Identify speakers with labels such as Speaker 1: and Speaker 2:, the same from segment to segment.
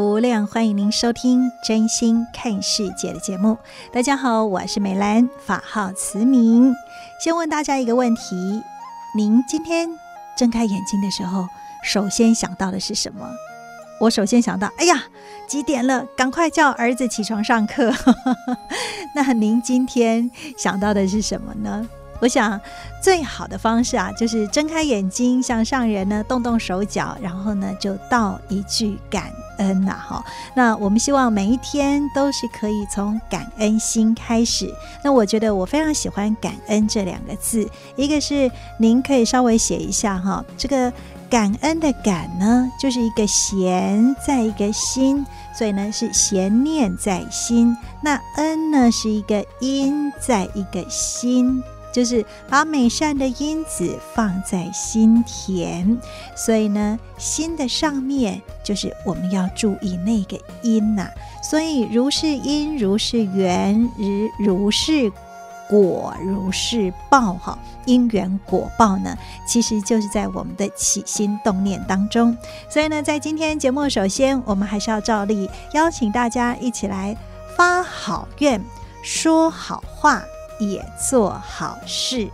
Speaker 1: 福无量，欢迎您收听《真心看世界》的节目。大家好，我是美兰，法号慈明。先问大家一个问题：您今天睁开眼睛的时候，首先想到的是什么？我首先想到，哎呀，几点了？赶快叫儿子起床上课。那您今天想到的是什么呢？我想，最好的方式啊，就是睁开眼睛，向上人呢动动手脚，然后呢就道一句感恩呐，哈。那我们希望每一天都是可以从感恩心开始。那我觉得我非常喜欢感恩这两个字，一个是您可以稍微写一下哈，这个感恩的感呢，就是一个闲在一个心，所以呢是闲念在心。那恩呢是一个因在一个心。就是把美善的因子放在心田，所以呢，心的上面就是我们要注意那个因呐、所以如是因，如是缘，如如是果，如是报。哈，因缘果报呢，其实就是在我们的起心动念当中。所以呢，在今天节目，首先我们还是要照例邀请大家一起来发好愿，说好话。也做好事，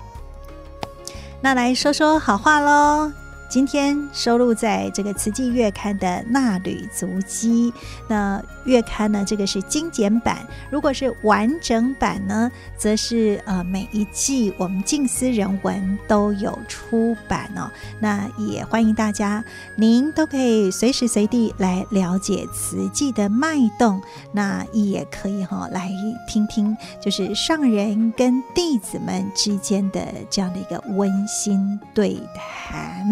Speaker 1: 那来说说好话喽。今天收录在这个《慈济月刊》的《纳履足迹》，那月刊呢，这个是精简版；如果是完整版呢，则是呃每一季我们静思人文都有出版哦。那也欢迎大家，您都可以随时随地来了解慈济的脉动，那也可以哈、哦、来听听，就是上人跟弟子们之间的这样的一个温馨对谈。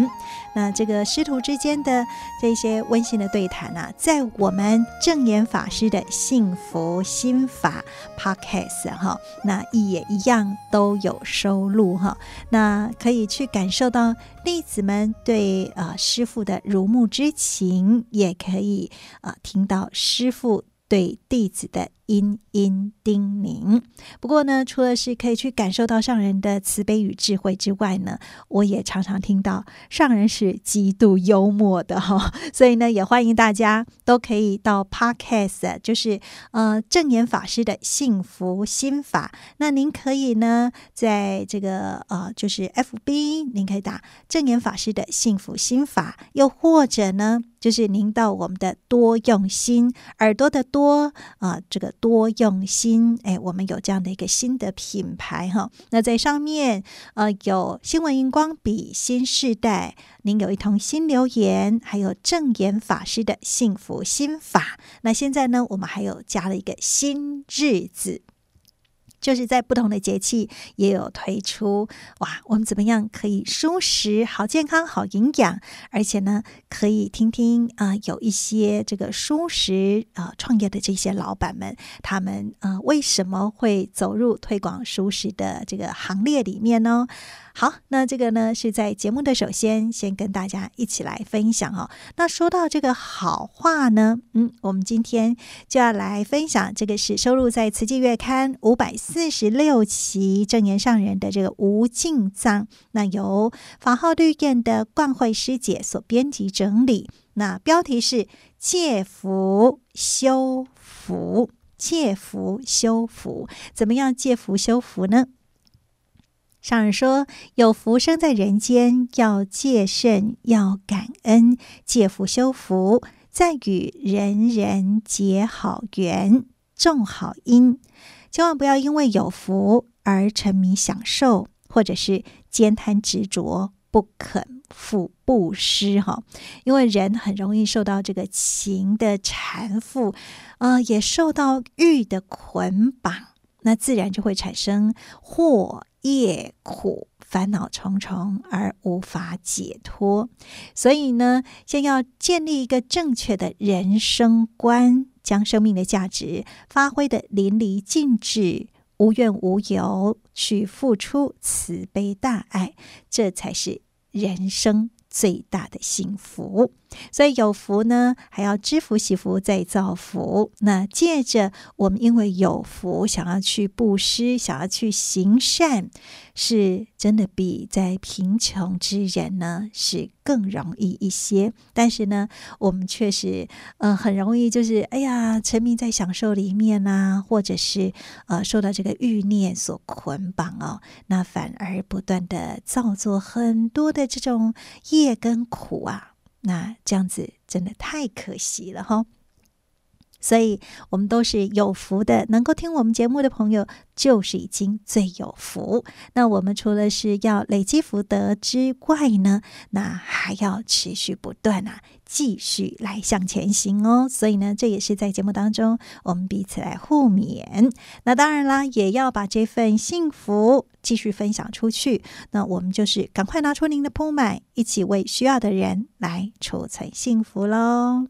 Speaker 1: 那这个师徒之间的这些温馨的对谈啊，在我们证严法师的幸福心法 Podcast 哈，那也一样都有收录哈。那可以去感受到弟子们对呃师傅的如沐之情，也可以呃听到师傅对弟子的。殷殷叮咛。不过呢，除了是可以去感受到上人的慈悲与智慧之外呢，我也常常听到上人是极度幽默的哈。所以呢，也欢迎大家都可以到 Podcast，就是呃正言法师的幸福心法。那您可以呢，在这个呃就是 FB，您可以打正言法师的幸福心法，又或者呢，就是您到我们的多用心耳朵的多啊、这个。多用心，哎，我们有这样的一个新的品牌哈。那在上面，呃，有新闻荧光笔新世代，您有一通新留言，还有正言法师的幸福心法。那现在呢，我们还有加了一个新日子。就是在不同的节气也有推出哇，我们怎么样可以舒适好健康好营养，而且呢可以听听啊、有一些这个舒适啊、创业的这些老板们，他们啊、为什么会走入推广舒适的这个行列里面呢？好，那这个呢是在节目的首先，先跟大家一起来分享哦。那说到这个好话呢，嗯，我们今天就要来分享这个是收录在《慈济月刊》五百四十六期正言上人的这个无尽藏，那由法号绿燕的冠慧师姐所编辑整理。那标题是借福修福，借福修福，怎么样借福修福呢？上人说：“有福生在人间，要戒慎，要感恩，借福修福。在与人人结好缘，种好因。千万不要因为有福而沉迷享受，或者是慳贪执着，不肯付布施哈。因为人很容易受到这个情的缠缚，呃，也受到欲的捆绑，那自然就会产生祸业苦。烦恼重重而无法解脱，所以呢，先要建立一个正确的人生观，将生命的价值发挥得淋漓尽致，无怨无尤，去付出慈悲大爱，这才是人生最大的幸福。所以有福呢，还要知福、惜福、再造福。那借着我们因为有福，想要去布施，想要去行善，是真的比在贫穷之人呢是更容易一些。但是呢，我们确实呃很容易就是哎呀沉迷在享受里面啊，或者是呃受到这个欲念所捆绑哦，那反而不断的造作很多的这种业跟苦啊。那这样子真的太可惜了哈，所以我们都是有福的，能够听我们节目的朋友就是已经最有福。那我们除了是要累积福德之外呢，那还要持续不断啊，继续来向前行哦。所以呢，这也是在节目当中我们彼此来互勉。那当然啦，也要把这份幸福。继续分享出去，那我们就是赶快拿出您的扑满，一起为需要的人来储存幸福喽。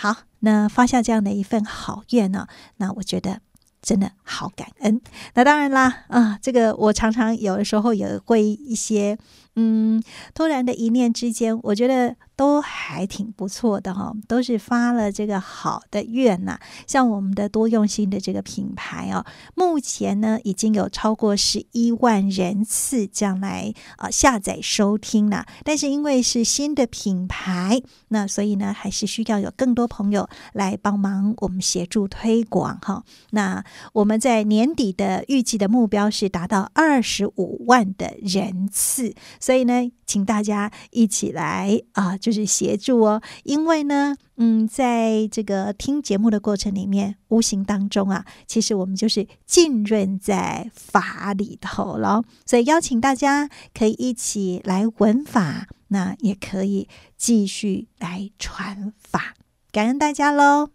Speaker 1: 好，那发下这样的一份好愿呢，那我觉得真的好感恩。那当然啦，啊，这个我常常有的时候也会一些。嗯，突然的一念之间，我觉得都还挺不错的哈，都是发了这个好的愿呐。像我们的多用心的这个品牌哦，目前呢已经有超过十一万人次这样来啊下载收听了。但是因为是新的品牌，那所以呢还是需要有更多朋友来帮忙我们协助推广哈。那我们在年底的预计的目标是达到二十五万的人次。所以呢，请大家一起来啊，就是协助哦。因为呢，嗯，在这个听节目的过程里面，无形当中啊，其实我们就是浸润在法里头了。所以邀请大家可以一起来闻法，那也可以继续来传法，感恩大家喽。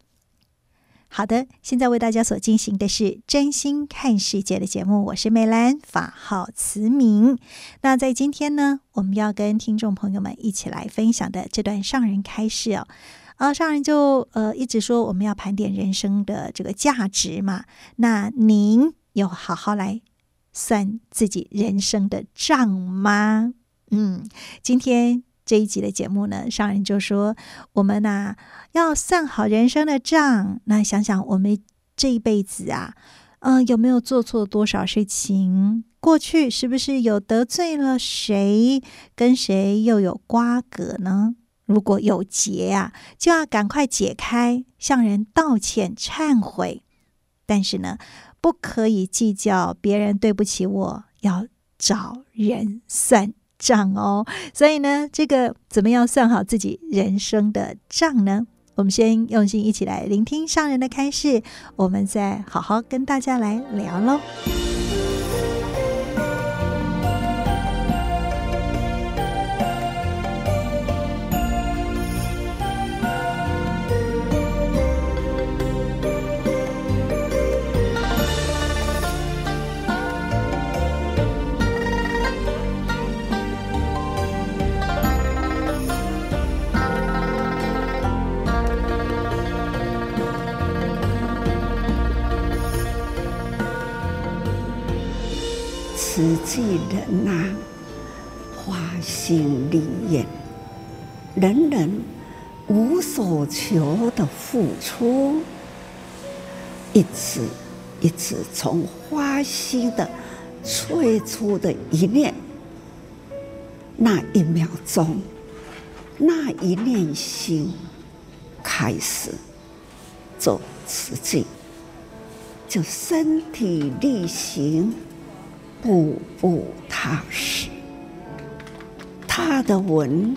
Speaker 1: 好的，现在为大家所进行的是真心看世界的节目，我是美兰，法号慈明。那在今天呢，我们要跟听众朋友们一起来分享的这段上人开示哦，啊，上人就呃一直说我们要盘点人生的这个价值嘛。那您有好好来算自己人生的账吗？嗯，今天。这一集的节目呢，上人就说我们呐、要算好人生的账，那想想我们这一辈子啊，嗯、有没有做错多少事情？过去是不是有得罪了谁？跟谁又有瓜葛呢？如果有结啊，就要赶快解开，向人道歉忏悔。但是呢，不可以计较别人对不起我，要找人算账哦，所以呢，这个怎么样算好自己人生的账呢？我们先用心一起来聆听上人的开示，我们再好好跟大家来聊喽。
Speaker 2: 慈济人呐，发心立愿，人人无所求的付出，一次一次从花心的最初的一念，那一秒钟，那一念心开始做慈济，就身体力行。步步踏实，他的文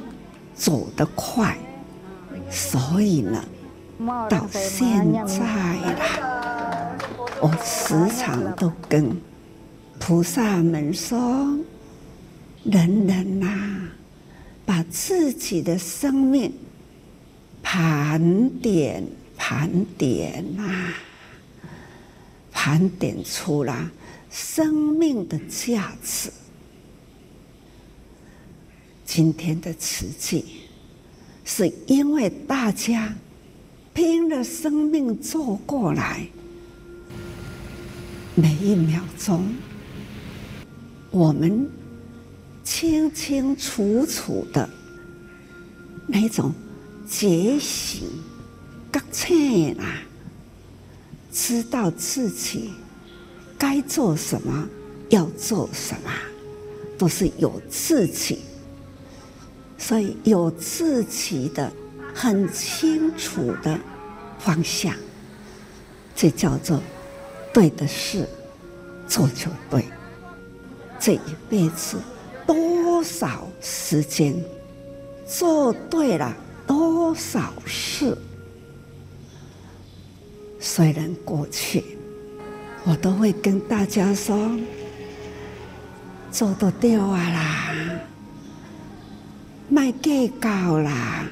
Speaker 2: 走得快，所以呢，到现在了，我时常都跟菩萨们说：人人呐、把自己的生命盘点盘点呐、盘点出来生命的价值。今天的奇迹，是因为大家拼了生命走过来，每一秒钟，我们清清楚楚的那种觉醒、觉醒啦，知道自己该做什么，要做什么，都是有自己。所以有自己的很清楚的方向，这叫做对的事做就对。这一辈子多少时间做对了多少事，虽然过去我都会跟大家说，做得掉啊啦。卖计较啦，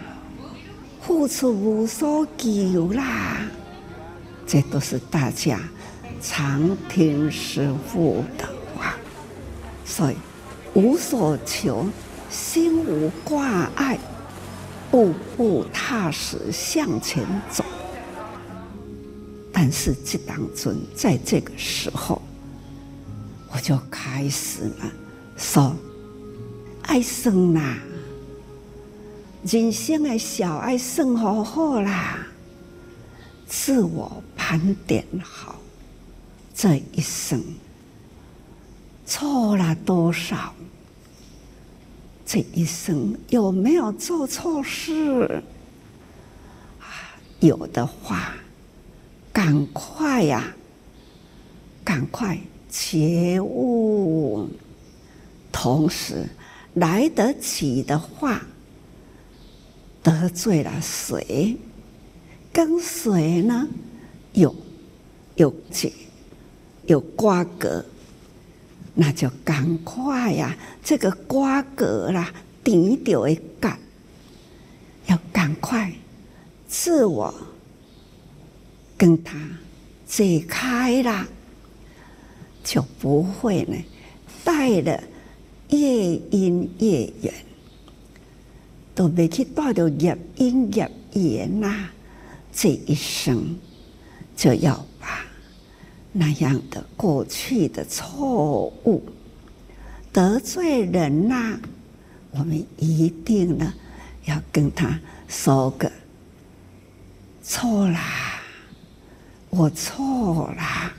Speaker 2: 付出无所求啦，这都是大家常听师父的话。所以无所求，心无挂碍，步步踏实向前走。但是这当中，在这个时候，我就开始了说：“爱生啦。”人生的小爱生活好啦，自我盘点好，这一生错了多少？这一生有没有做错事？啊，有的话，赶快呀、赶快觉悟，同时来得及的话。得罪了谁？跟谁呢？有有结，有瓜葛，那就赶快呀！这个瓜葛啦，顶掉一干，要赶快自我跟他解开了，就不会呢带了越因越远。都没去带着业因业缘呐，这一生就要把那样的过去的错误得罪人呐、我们一定呢要跟他说个错啦，我错啦，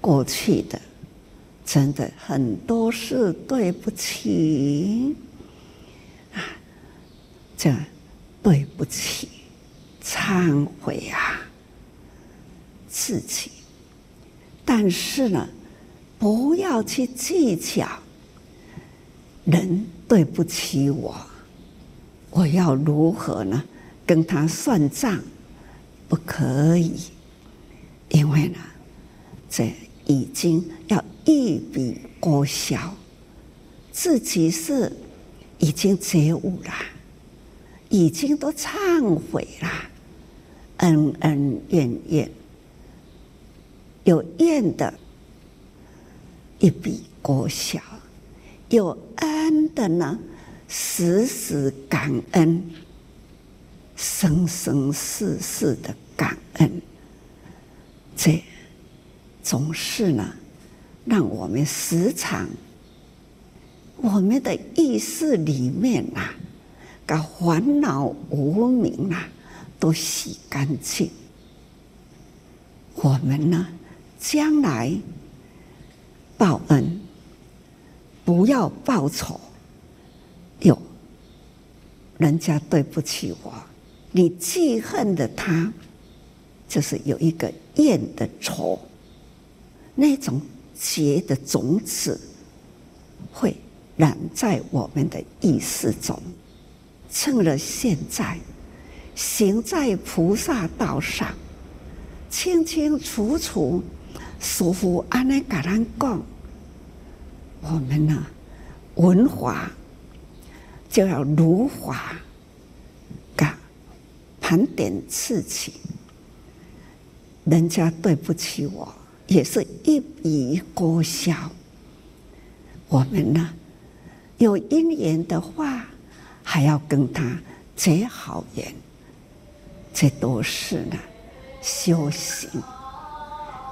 Speaker 2: 过去的真的很多事对不起啊。这对不起，忏悔啊，自己。但是呢，不要去计较人对不起我，我要如何呢？跟他算账，不可以，因为呢，这已经要一笔勾销，自己是已经觉悟了。已经都忏悔了，恩恩怨怨，有怨的，一笔勾销；有恩的呢，时时感恩，生生世世的感恩。这总是呢，让我们时常，我们的意识里面啊。把烦恼无明啊，都洗干净。我们呢，将来报恩，不要报仇。有人家对不起我，你记恨的他，就是有一个怨的仇，那种结的种子会染在我们的意识中。趁了现在，行在菩萨道上，清清楚楚，师父安尼甲咱讲，我们呢，文华就要如华，盘点事情，人家对不起我，也是一笔勾销。我们呢，有因缘的话，还要跟他结好缘，这都是呢修行。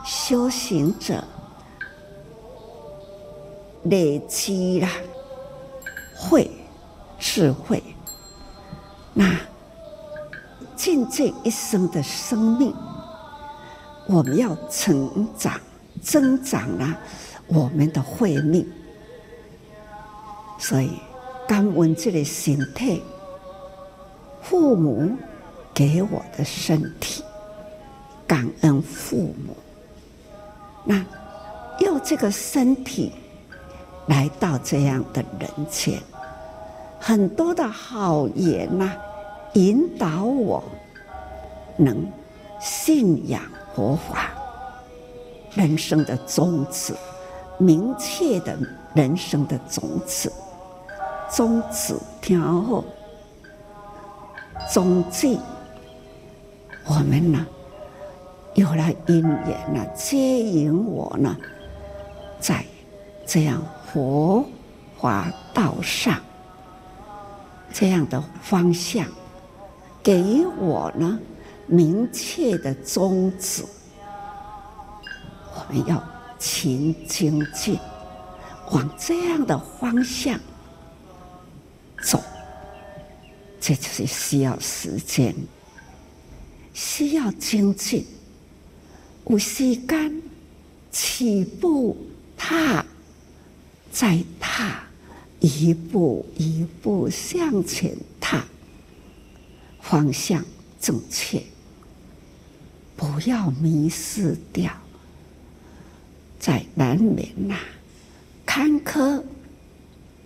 Speaker 2: 修行者累积了慧智慧，那尽这一生的生命，我们要成长、增长了我们的慧命。所以，感恩这个身体，父母给我的身体，感恩父母。那用这个身体来到这样的人间，很多的好言呐，引导我能信仰佛法，人生的宗旨，明确的人生的宗旨。宗旨听好，宗旨，我们呢，有了因缘呢，接引我呢，在这样佛法道上，这样的方向，给我呢明确的宗旨，我们要勤精进，往这样的方向。走，这就是需要时间，需要精进。有时间起步踏，再踏，一步一步向前，方向正确，不要迷失掉。在难免呐，坎坷，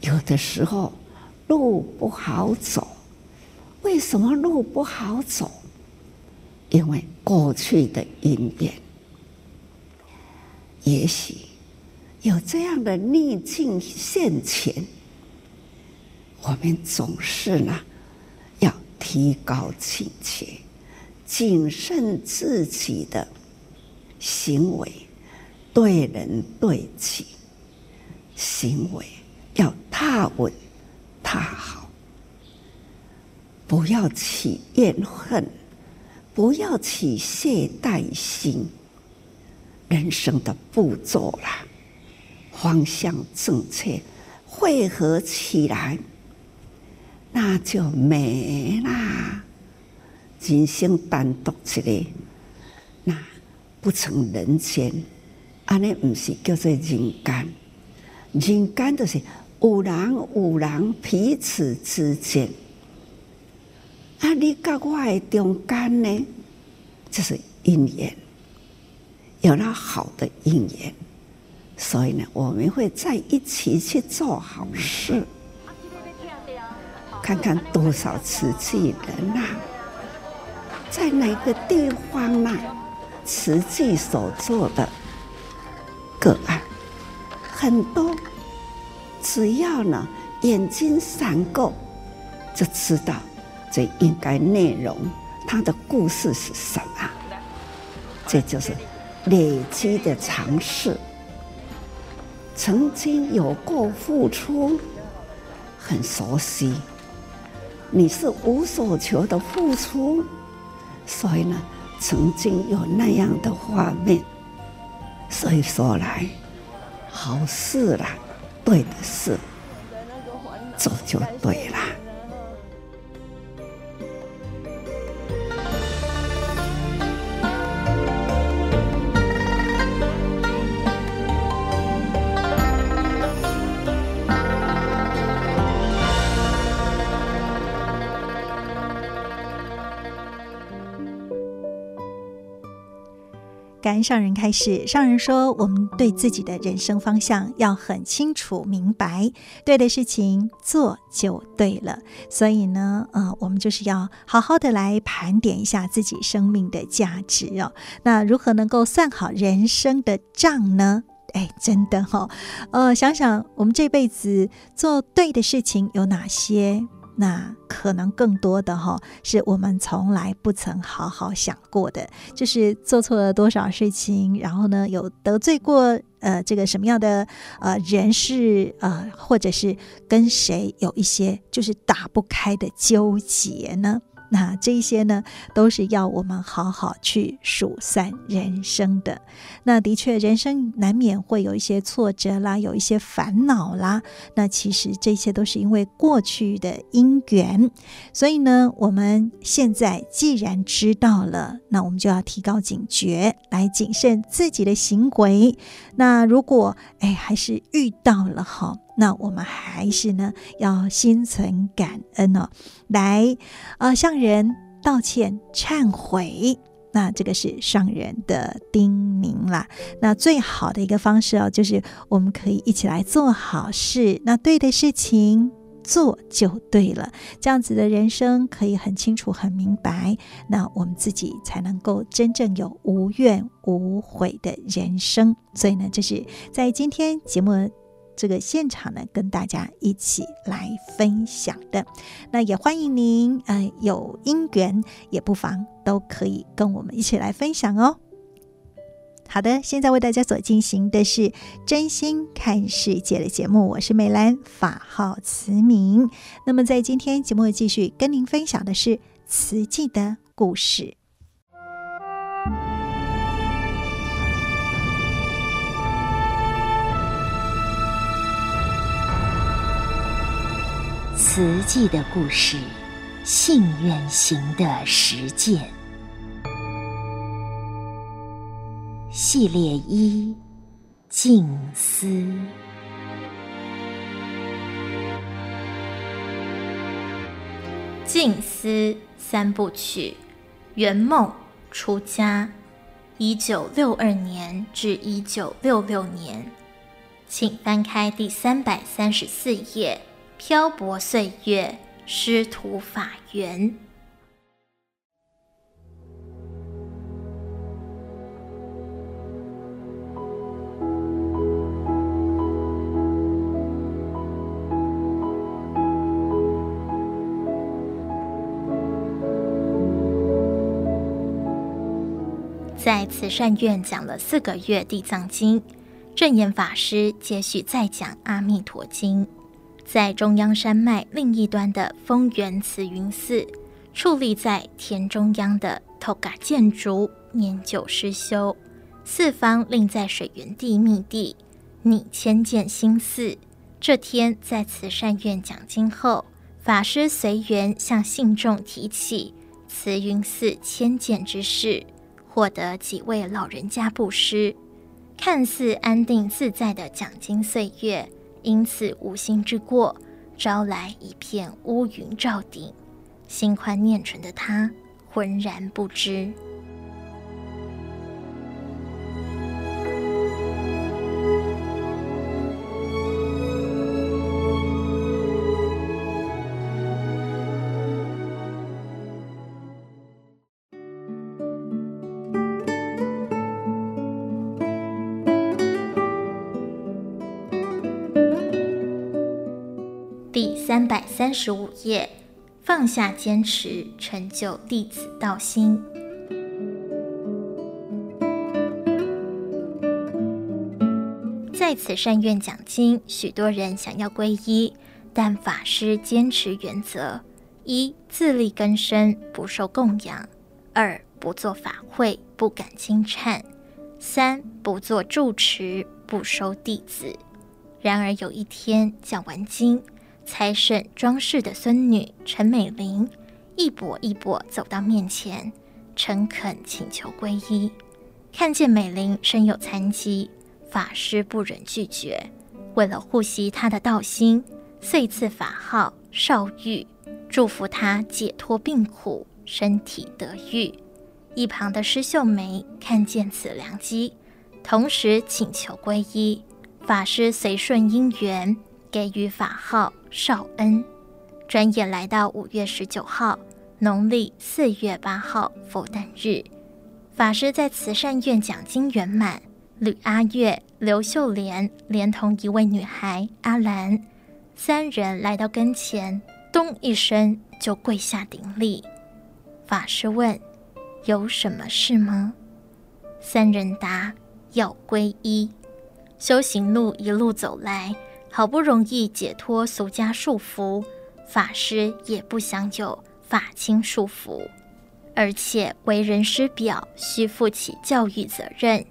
Speaker 2: 有的时候。路不好走，为什么路不好走？因为过去的因缘，也许有这样的逆境现前，我们总是呢提高警觉，谨慎自己的行为，对人对己行为要踏稳。踏好，不要起怨恨，不要起懈怠心。人生的步骤啦，方向正确，汇合起来，那就美啦。人生单独一个，那不成人间。安尼不是叫做人间，人间就是。有人有人彼此之间，啊，你跟我的中间呢，就是因缘，有了好的因缘，所以呢，我们会在一起去做好事。看看多少瓷器人呐，在哪个地方呐，瓷器所做的个案很多。只要呢，眼睛闪过，就知道这应该内容，它的故事是什么。这就是累积的尝试。曾经有过付出，很熟悉。你是无所求的付出，所以呢，曾经有那样的画面。所以说来，好事啦。对的事，做就对了。
Speaker 1: 上人开始，上人说，我们对自己的人生方向要很清楚明白，对的事情做就对了。所以呢，呃，我们就是要好好的来盘点一下自己生命的价值哦。那如何能够算好人生的账呢？哎，真的哈、哦，呃，想想我们这辈子做对的事情有哪些？那可能更多的哈，是我们从来不曾好好想过的，就是做错了多少事情，然后呢，有得罪过呃这个什么样的呃人事呃，或者是跟谁有一些就是打不开的纠结呢？那这些呢，都是要我们好好去数算人生的。那的确，人生难免会有一些挫折啦，有一些烦恼啦。那其实这些都是因为过去的因缘。所以呢，我们现在既然知道了，那我们就要提高警觉，来谨慎自己的行为。那如果哎，还是遇到了哈。那我们还是呢，要心存感恩哦，来，呃，向人道歉、忏悔。那这个是上人的叮咛啦。那最好的一个方式哦，就是我们可以一起来做好事。那对的事情做就对了，这样子的人生可以很清楚、很明白。那我们自己才能够真正有无怨无悔的人生。所以呢，这是在今天节目。这个现场呢，跟大家一起来分享的，那也欢迎您，呃，有因缘也不妨都可以跟我们一起来分享哦。好的，现在为大家所进行的是真心看世界的节目，我是美兰，法号慈明。那么在今天节目继续跟您分享的是慈济的故事。
Speaker 3: 慈济的故事，信愿行的实践系列一：静思。
Speaker 4: 静思三部曲：圆梦、出家，一九六二年至一九六六年，请翻开第三百三十四页。漂泊岁月，师徒法缘。在慈善院讲了四个月《地藏经》，正言法师接续再讲《阿弥陀经》。在中央山脉另一端的丰源慈云寺，矗立在田中央的头嘎建筑年久失修，四方另在水源地密地，拟迁建新寺。这天在慈善院讲经后，法师随缘向信众提起慈云寺迁建之事，获得几位老人家布施，看似安定自在的讲经岁月。因此无心之过，招来一片乌云罩顶。心宽念纯的他浑然不知。三十五页，放下坚持，成就弟子道心。在此善愿讲经，许多人想要皈依，但法师坚持原则：一、自力更生，不受供养；二、不做法会，不敢经忏；三、不做住持，不收弟子。然而有一天讲完经。财神庄氏的孙女陈美玲一跛一跛走到面前，诚恳请求皈依。看见美玲身有残疾，法师不忍拒绝，为了护惜她的道心，遂赐法号少玉，祝福她解脱病苦，身体得愈。一旁的施秀梅看见此良机，同时请求皈依。法师随顺因缘，给予法号绍恩。转眼来到五月十九号，农历四月八号佛诞日，法师在慈善院讲经圆满。吕阿月、刘秀莲连同一位女孩阿兰，三人来到跟前，咚一声就跪下顶礼。法师问：“有什么事吗？”三人答：“要皈依。”修行路一路走来，好不容易解脱俗家束缚，法师也不想有法亲束缚，而且为人师表，需负起教育责任。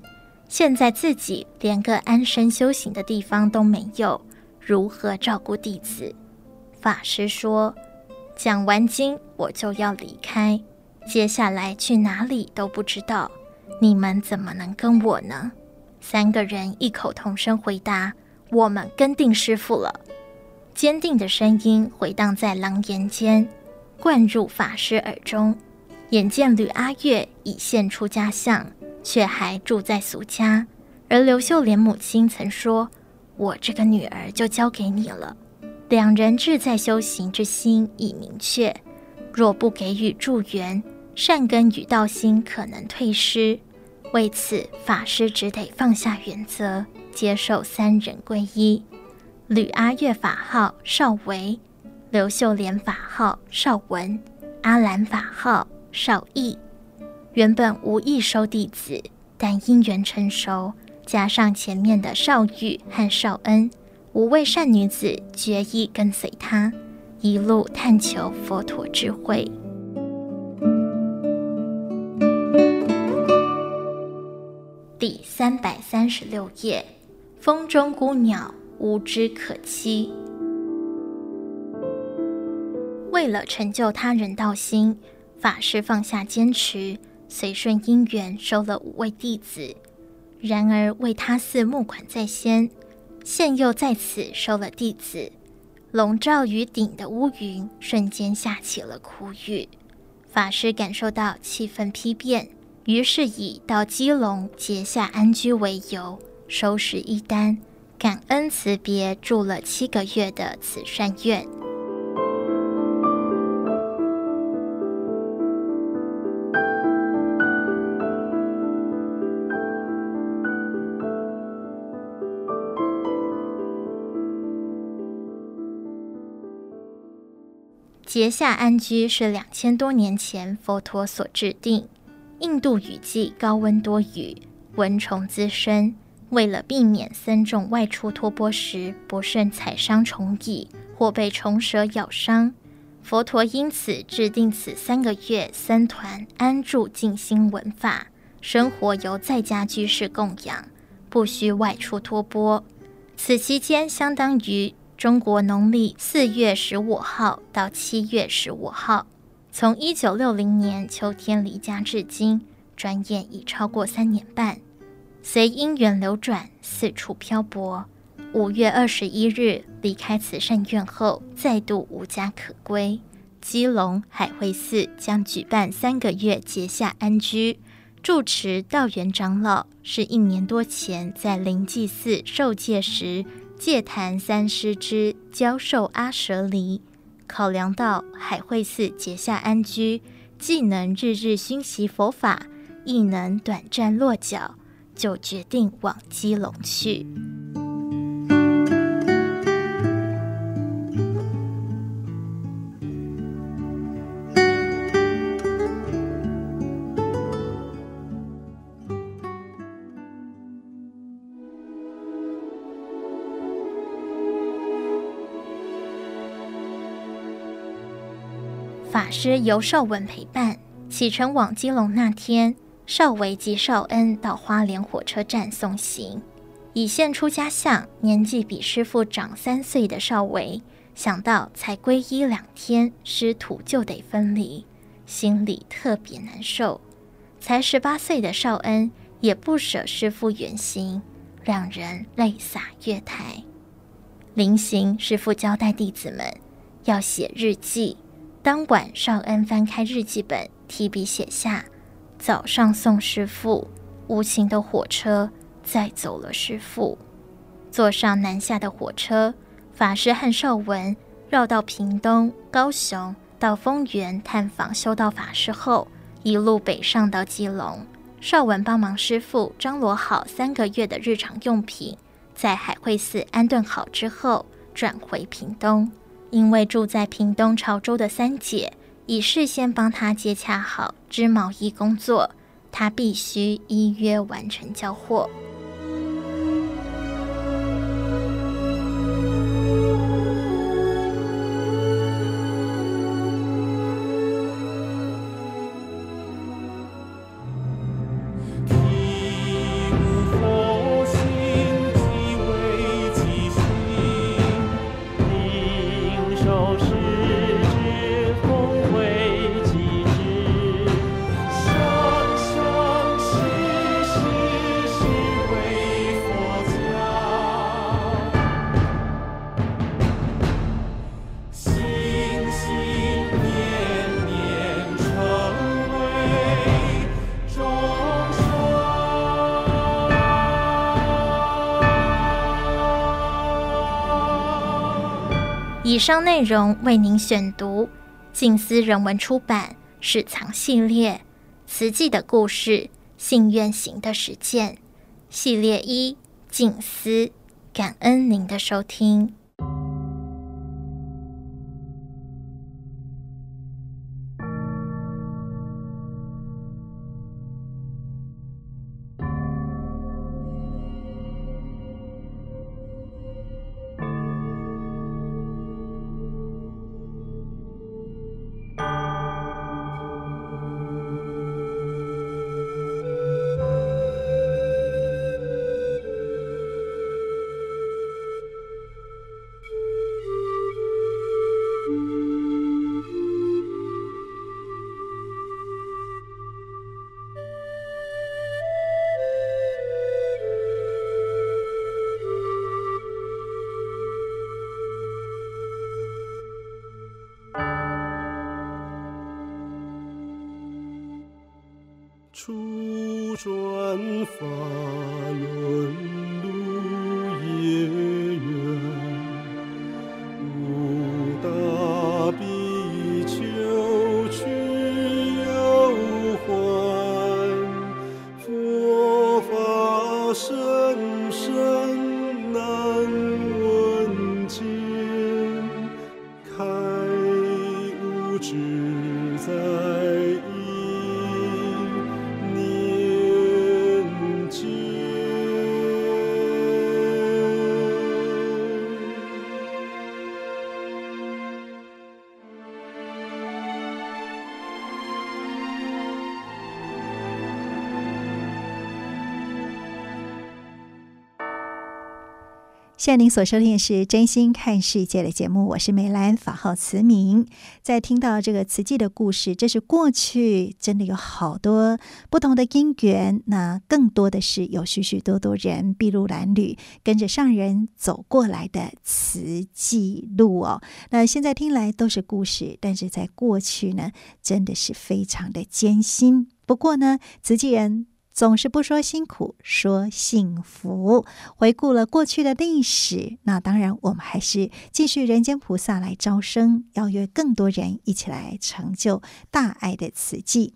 Speaker 4: 现在自己连个安身修行的地方都没有，如何照顾弟子？法师说：“讲完经我就要离开，接下来去哪里都不知道，你们怎么能跟我呢？”三个人异口同声回答：“我们跟定师父了。”坚定的声音回荡在廊檐间，灌入法师耳中。眼见吕阿月已现出家相。却还住在俗家，而刘秀莲母亲曾说：“我这个女儿就交给你了。”两人志在修行之心已明确，若不给予助缘，善根与道心可能退失。为此，法师只得放下原则，接受三人皈依：吕阿月法号少维，刘秀莲法号少文，阿兰法号少义。原本无意收弟子，但因缘成熟，加上前面的少玉和少恩，五位善女子决意跟随他，一路探求佛陀智慧。第三百三十六页，风中孤鸟，无枝可栖。为了成就他人道心，法师放下坚持。随顺因缘收了五位弟子，然而为他寺募款在先，现又在此收了弟子，笼罩于顶的乌云瞬间下起了苦雨。法师感受到气氛丕变，于是以到基隆结下安居为由，收拾衣单，感恩辞别住了七个月的慈善院。结夏安居是两千多年前佛陀所制定。印度雨季高温多雨，蚊虫滋生。为了避免僧众外出托钵时不慎踩伤虫蚁或被虫蛇咬伤，佛陀因此制定此三个月僧团安住静心闻法，生活由在家居士供养，不需外出托钵。此期间相当于。中国农历四月十五号到七月十五号，从一九六零年秋天离家至今，转眼已超过三年半。随因缘流转，四处漂泊。五月二十一日离开慈善院后，再度无家可归。基隆海会寺将举办三个月结下安居，住持道元长老是一年多前在灵济寺受戒时。戒坛三师之教授阿舍离，考量到海会寺结下安居，既能日日熏习佛法，亦能短暂落脚，就决定往基隆去。法师由绍文陪伴启程往基隆那天，少维及绍恩到花莲火车站送行。已现出家相，年纪比师傅长三岁的少维，想到才皈依两天，师徒就得分离，心里特别难受。才十八岁的少恩也不舍师傅远行，两人泪洒月台。临行，师傅交代弟子们要写日记。当晚，少恩翻开日记本，提笔写下：“早上送师傅，无情的火车载走了师傅。坐上南下的火车，法师和少文绕到屏东、高雄，到丰原探访修道法师后，一路北上到基隆。少文帮忙师傅张罗好三个月的日常用品，在海会寺安顿好之后，转回屏东。因为住在屏东潮州的三姐已事先帮他接洽好织毛衣工作，他必须依约完成交货。以上内容为您选读静思人文出版史藏系列《慈济的故事：信愿行的实践》系列一静思，感恩您的收听。
Speaker 1: 春风。现在您所收听的是《真心看世界》的节目，我是美兰，法号慈明。在听到这个慈济的故事，这是过去真的有好多不同的因缘，那更多的是有许许多多人筚路蓝缕，跟着上人走过来的慈济路哦。那现在听来都是故事，但是在过去呢，真的是非常的艰辛。不过呢，慈济人。总是不说辛苦，说幸福。回顾了过去的历史，那当然我们还是继续人间菩萨来招生，邀约更多人一起来成就大爱的慈济。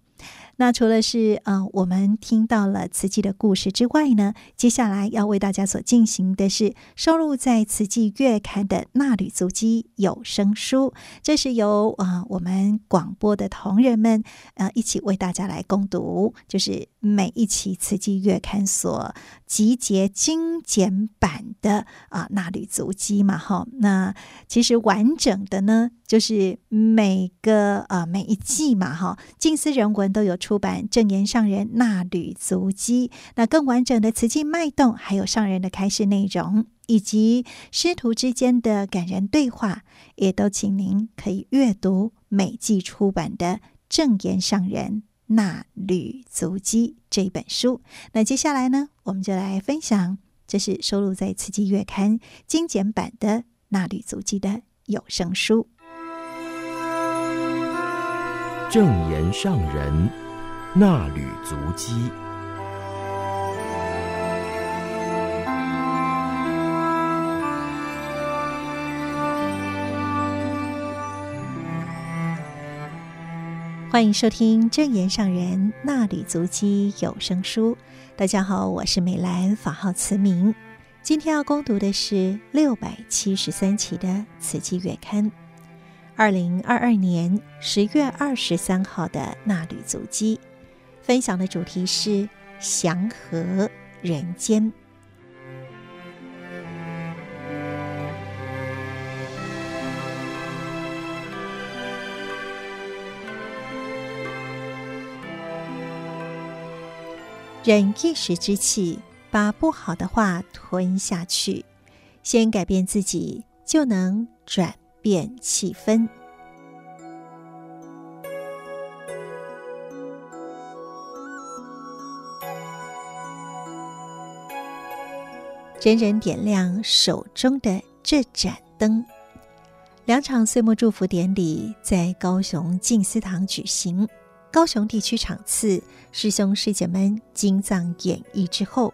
Speaker 1: 那除了是呃，我们听到了慈济的故事之外呢，接下来要为大家所进行的是收录在慈济月刊的《纳履足迹》有声书，这是由呃我们广播的同仁们呃一起为大家来共读，就是每一期慈济月刊所集结精简版的啊《纳履足迹》嘛，哈，那其实完整的呢，就是每个呃每一季嘛，哈，近思人文都有。出出版正言上人纳履足迹，那更完整的慈济脉动，还有上人的开示内容，以及师徒之间的感人对话，也都请您可以阅读每季出版的正言上人纳履足迹这本书。那接下来呢，我们就来分享，这是收录在慈济月刊精简版的纳履足迹的有声书。
Speaker 5: 正言上人。纳履足迹。
Speaker 1: 欢迎收听证严上人纳履足迹有声书。大家好，我是美兰，法号慈明。今天要恭读的是六百七十三期的《慈济月刊》，二零二二年十月二十三号的纳履足迹，分享的主题是祥和人间。忍一时之气，把不好的话吞下去，先改变自己，就能转变气氛。人人点亮手中的这盏灯。两场岁末祝福典礼在高雄静思堂举行。高雄地区场次，师兄师姐们经藏演绎之后，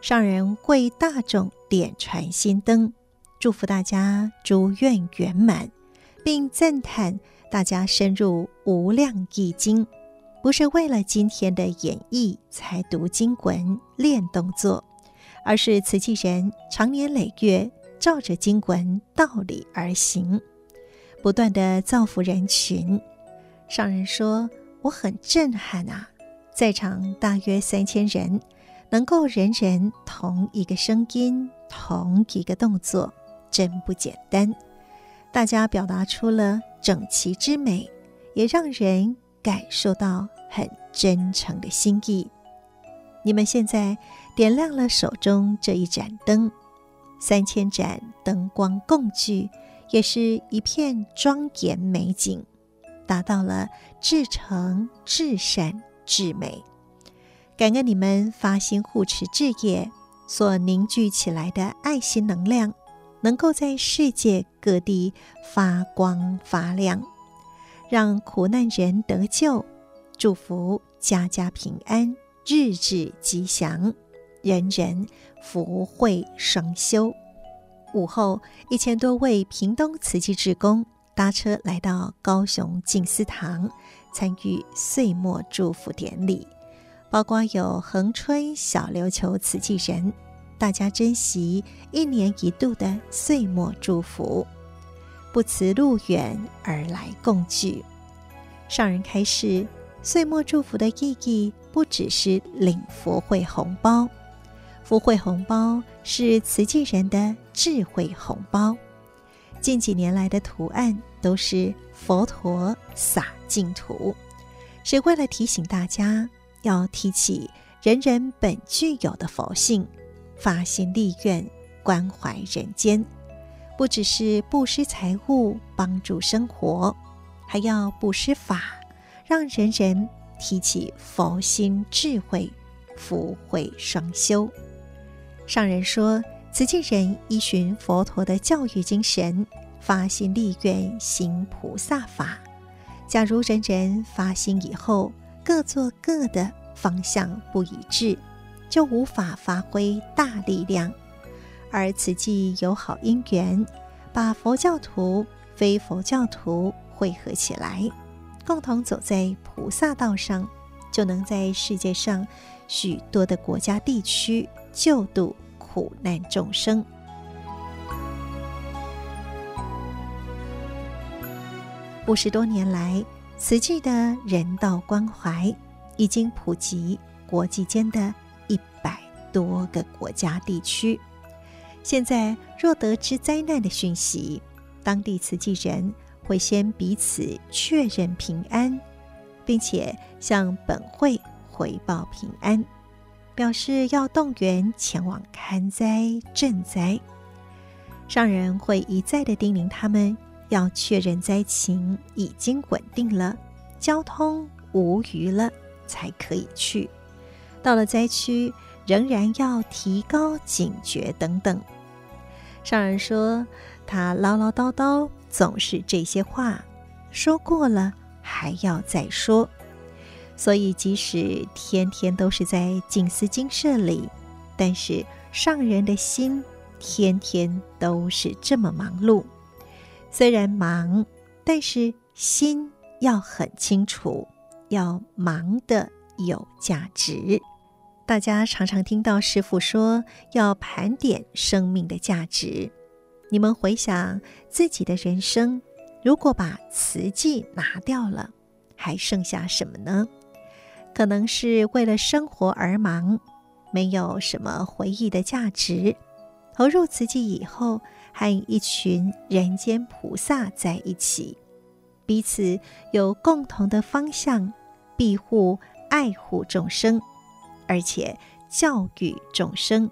Speaker 1: 上人为大众点传心灯，祝福大家诸愿圆满，并赞叹大家深入无量义经，不是为了今天的演绎才读经文练动作，而是慈济人长年累月照着经文道理而行，不断地造福人群。上人说。我很震撼啊！在场大约三千人，能够人人同一个声音、同一个动作，真不简单。大家表达出了整齐之美，也让人感受到很真诚的心意。你们现在点亮了手中这一盏灯，三千盏灯光共聚，也是一片庄严美景。达到了至诚、至善、至美，感恩你们发心护持志业所凝聚起来的爱心能量，能够在世界各地发光发亮，让苦难人得救，祝福家家平安，日日吉祥，人人福慧双修。午后，一千多位屏东慈济志工。搭车来到高雄静思堂，参与岁末祝福典礼，包括有恒春小琉球慈济人，大家珍惜一年一度的岁末祝福，不辞路远而来共聚。上人开示，岁末祝福的意义不只是领福慧红包，福慧红包是慈济人的智慧红包。近几年来的图案都是佛陀洒净土，是为了提醒大家要提起人人本具有的佛性，发心立愿关怀人间，不只是布施财物帮助生活，还要布施法，让人人提起佛心智慧，福慧双修。上人说。慈济人依循佛陀的教育精神，发心立愿行菩萨法。假如人人发心以后，各做各的，方向不一致，就无法发挥大力量。而慈济有好因缘，把佛教徒、非佛教徒汇合起来，共同走在菩萨道上，就能在世界上许多的国家地区救度。苦难众生，五十多年来，慈济的人道关怀已经普及国际间的一百多个国家地区。现在若得知灾难的讯息，当地慈济人会先彼此确认平安，并且向本会回报平安。表示要动员前往勘灾赈灾，上人会一再的叮咛他们要确认灾情已经稳定了，交通无虞了才可以去。到了灾区，仍然要提高警觉等等。上人说他唠唠叨叨总是这些话，说过了还要再说。所以即使天天都是在静思精舍里，但是上人的心天天都是这么忙碌。虽然忙，但是心要很清楚，要忙得有价值。大家常常听到师父说要盘点生命的价值。你们回想自己的人生，如果把瓷器拿掉了，还剩下什么呢？可能是为了生活而忙，没有什么回忆的价值。投入慈济以后，和一群人间菩萨在一起，彼此有共同的方向，庇护爱护众生。而且教育众生，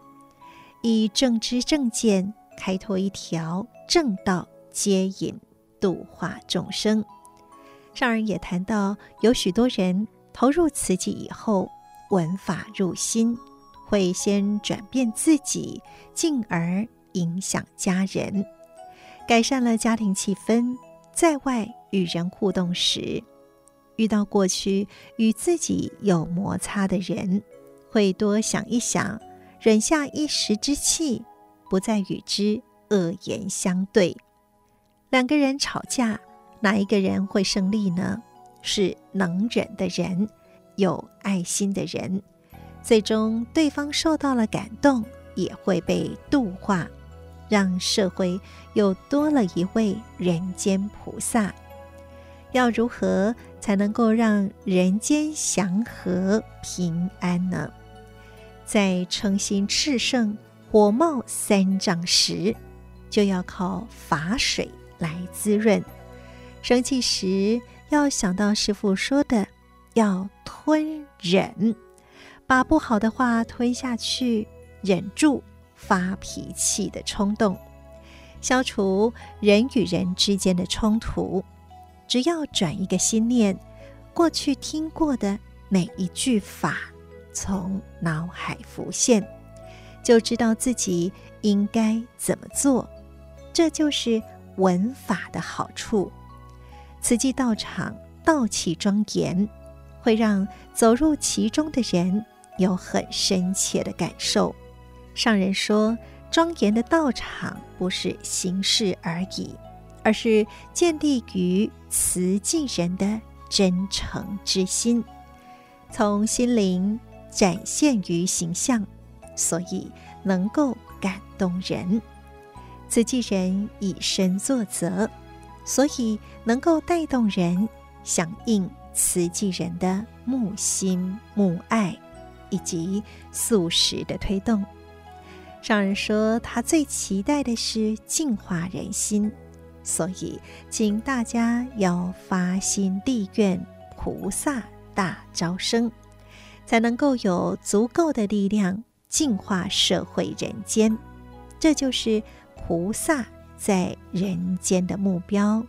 Speaker 1: 以正知正见开拓一条正道，接引度化众生。上人也谈到，有许多人投入慈济以后，闻法入心，会先转变自己，进而影响家人，改善了家庭气氛。在外与人互动时，遇到过去与自己有摩擦的人。会多想一想，忍下一时之气，不再与之恶言相对。两个人吵架，哪一个人会胜利呢？是能忍的人，有爱心的人。最终，对方受到了感动，也会被度化，让社会又多了一位人间菩萨。要如何才能够让人间祥和平安呢？在称心炽盛、火冒三丈时，就要靠法水来滋润；生气时，要想到师傅说的，要吞忍，把不好的话吞下去，忍住发脾气的冲动，消除人与人之间的冲突。只要转一个心念，过去听过的每一句法。从脑海浮现，就知道自己应该怎么做。这就是闻法的好处。慈济道场道气庄严，会让走入其中的人有很深切的感受。上人说，庄严的道场不是形式而已，而是建立于慈济人的真诚之心，从心灵。展现于形象，所以能够感动人。慈济人以身作则，所以能够带动人响应慈济人的慕心慕爱，以及素食的推动。上人说，他最期待的是净化人心，所以请大家要发心地愿菩萨大招生。才能够有足够的力量净化社会人间，这就是菩萨在人间的目标，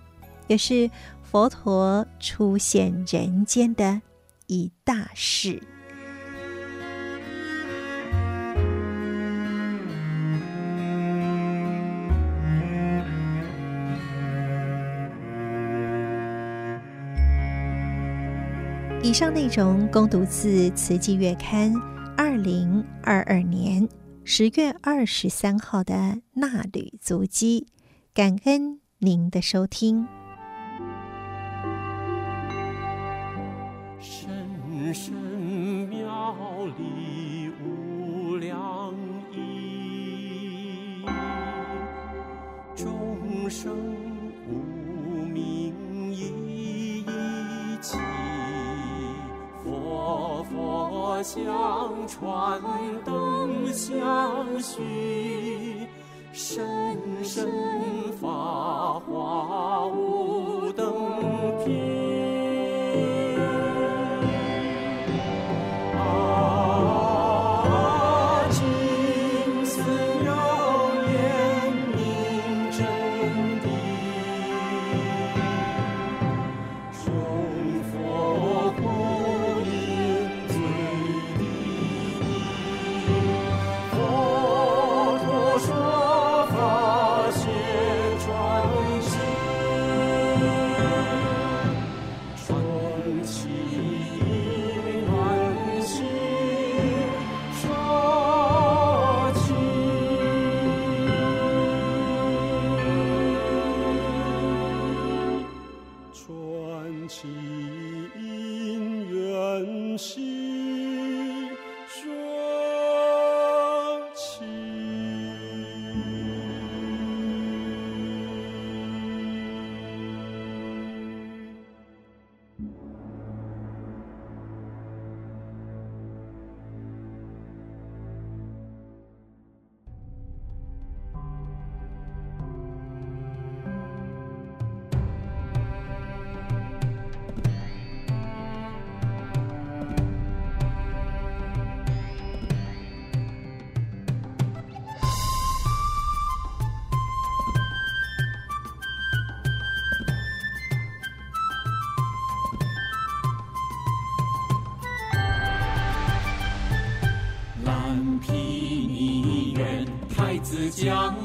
Speaker 1: 也是佛陀出现人间的一大事。以上内容供读自《慈济月刊》二零二二年十月二十三号的纳履足迹，感恩您的收听。
Speaker 6: 深深妙理无量义，众生。相传灯相续，深深发华无正江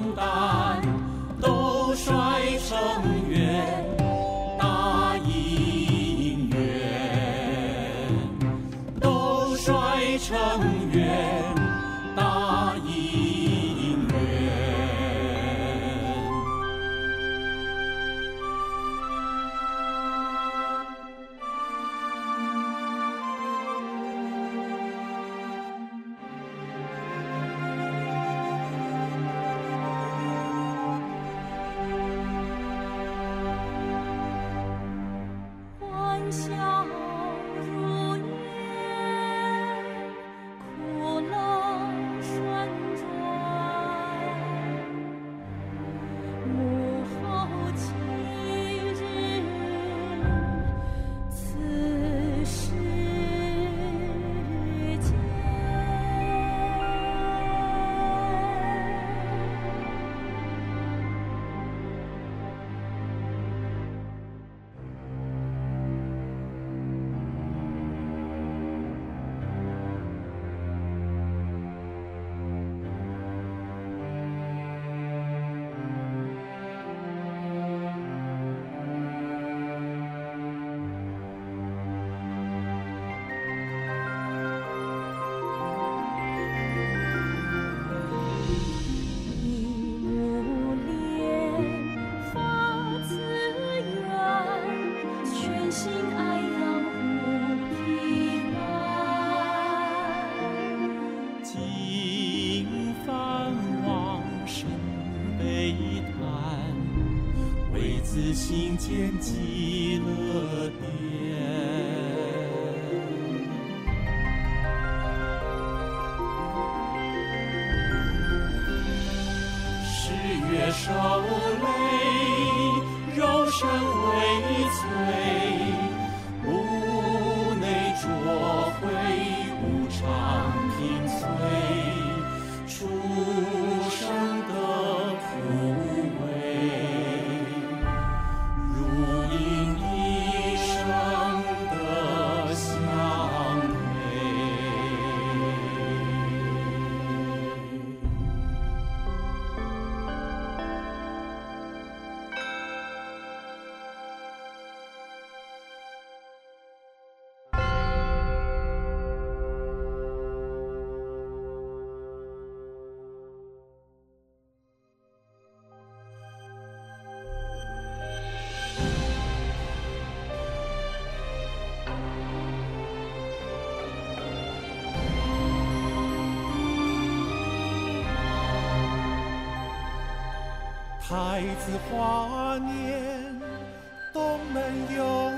Speaker 6: 太子华年，东门有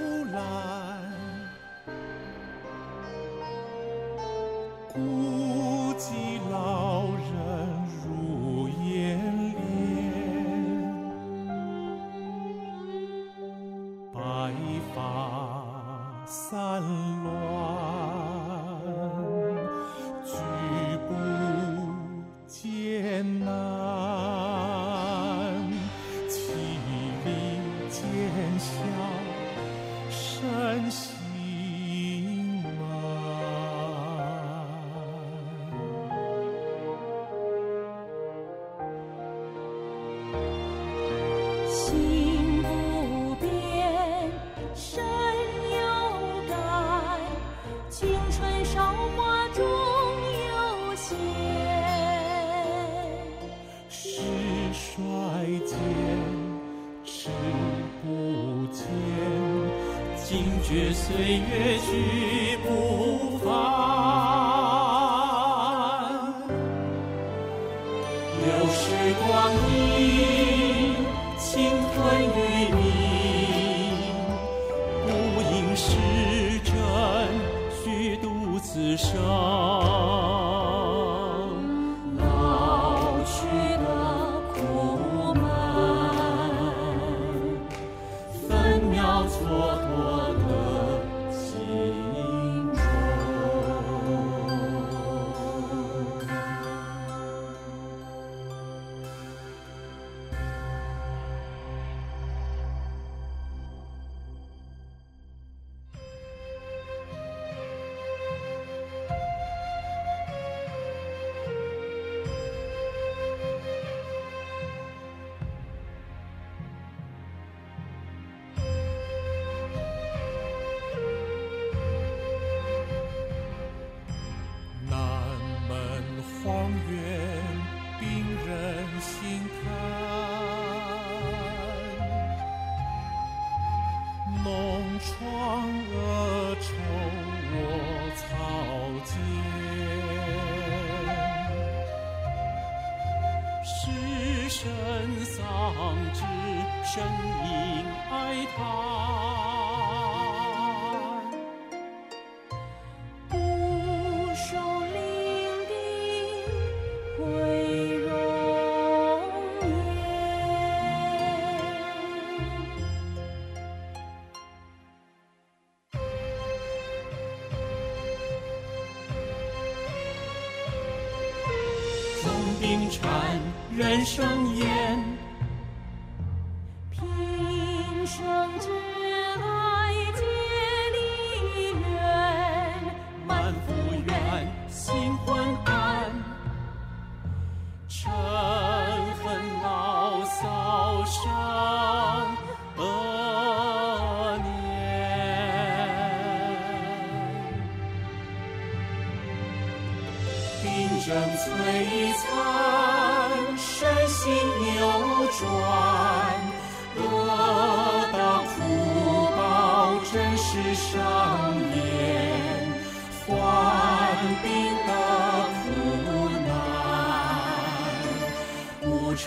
Speaker 6: 双眼。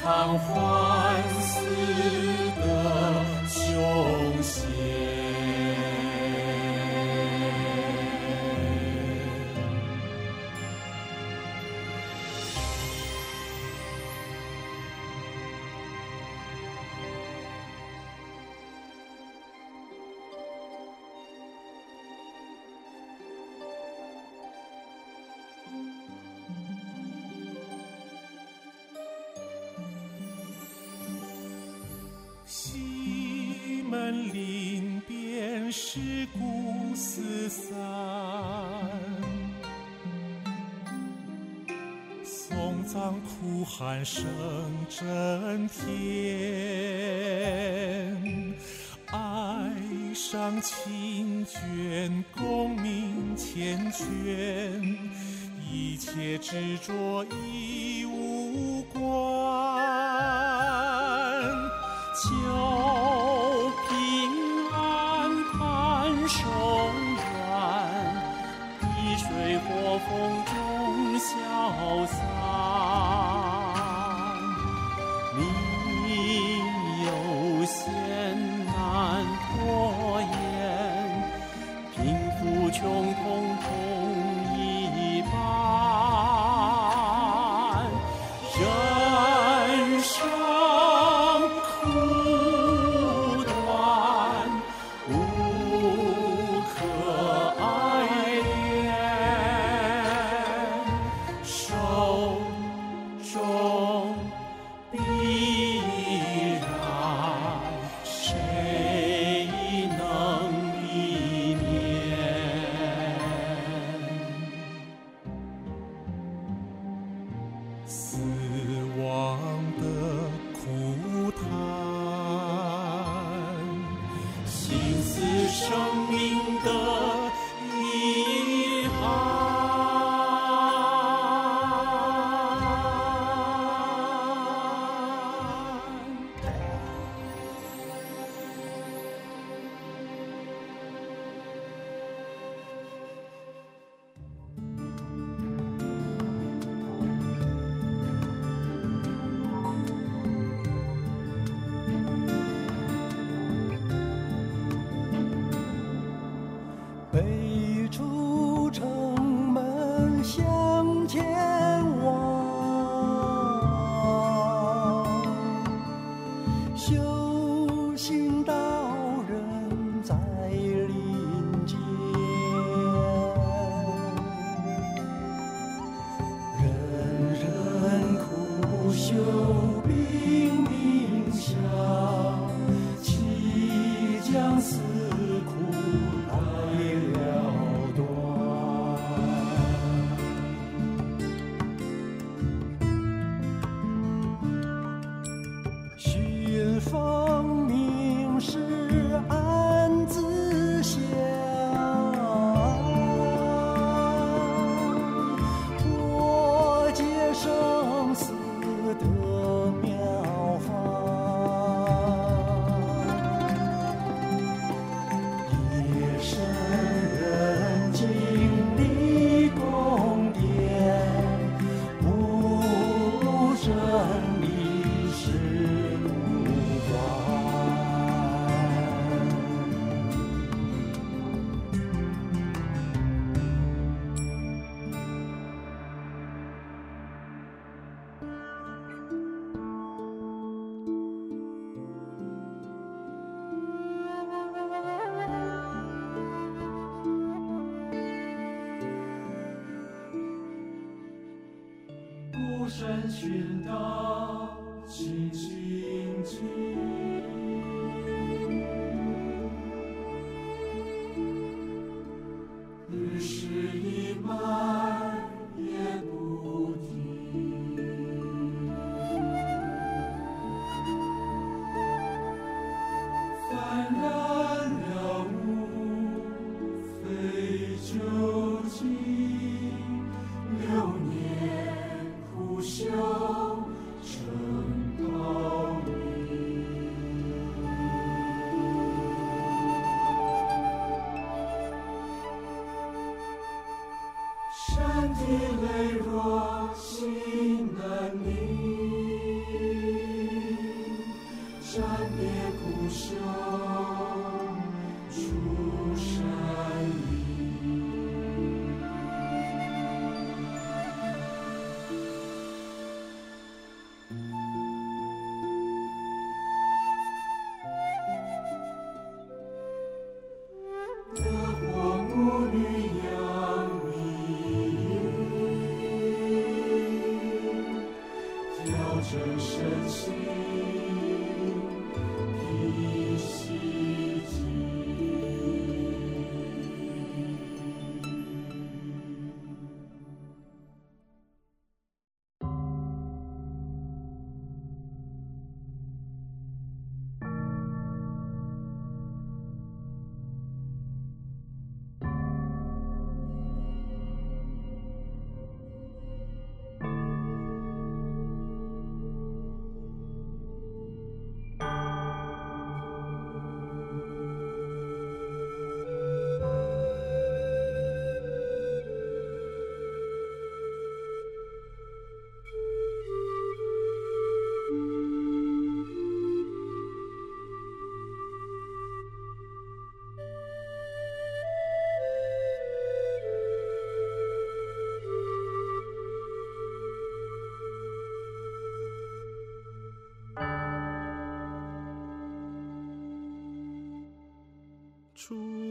Speaker 6: 仿佛当哭喊声震天。爱上清卷，功名缱绻，一切执着已
Speaker 7: 无关。
Speaker 8: 初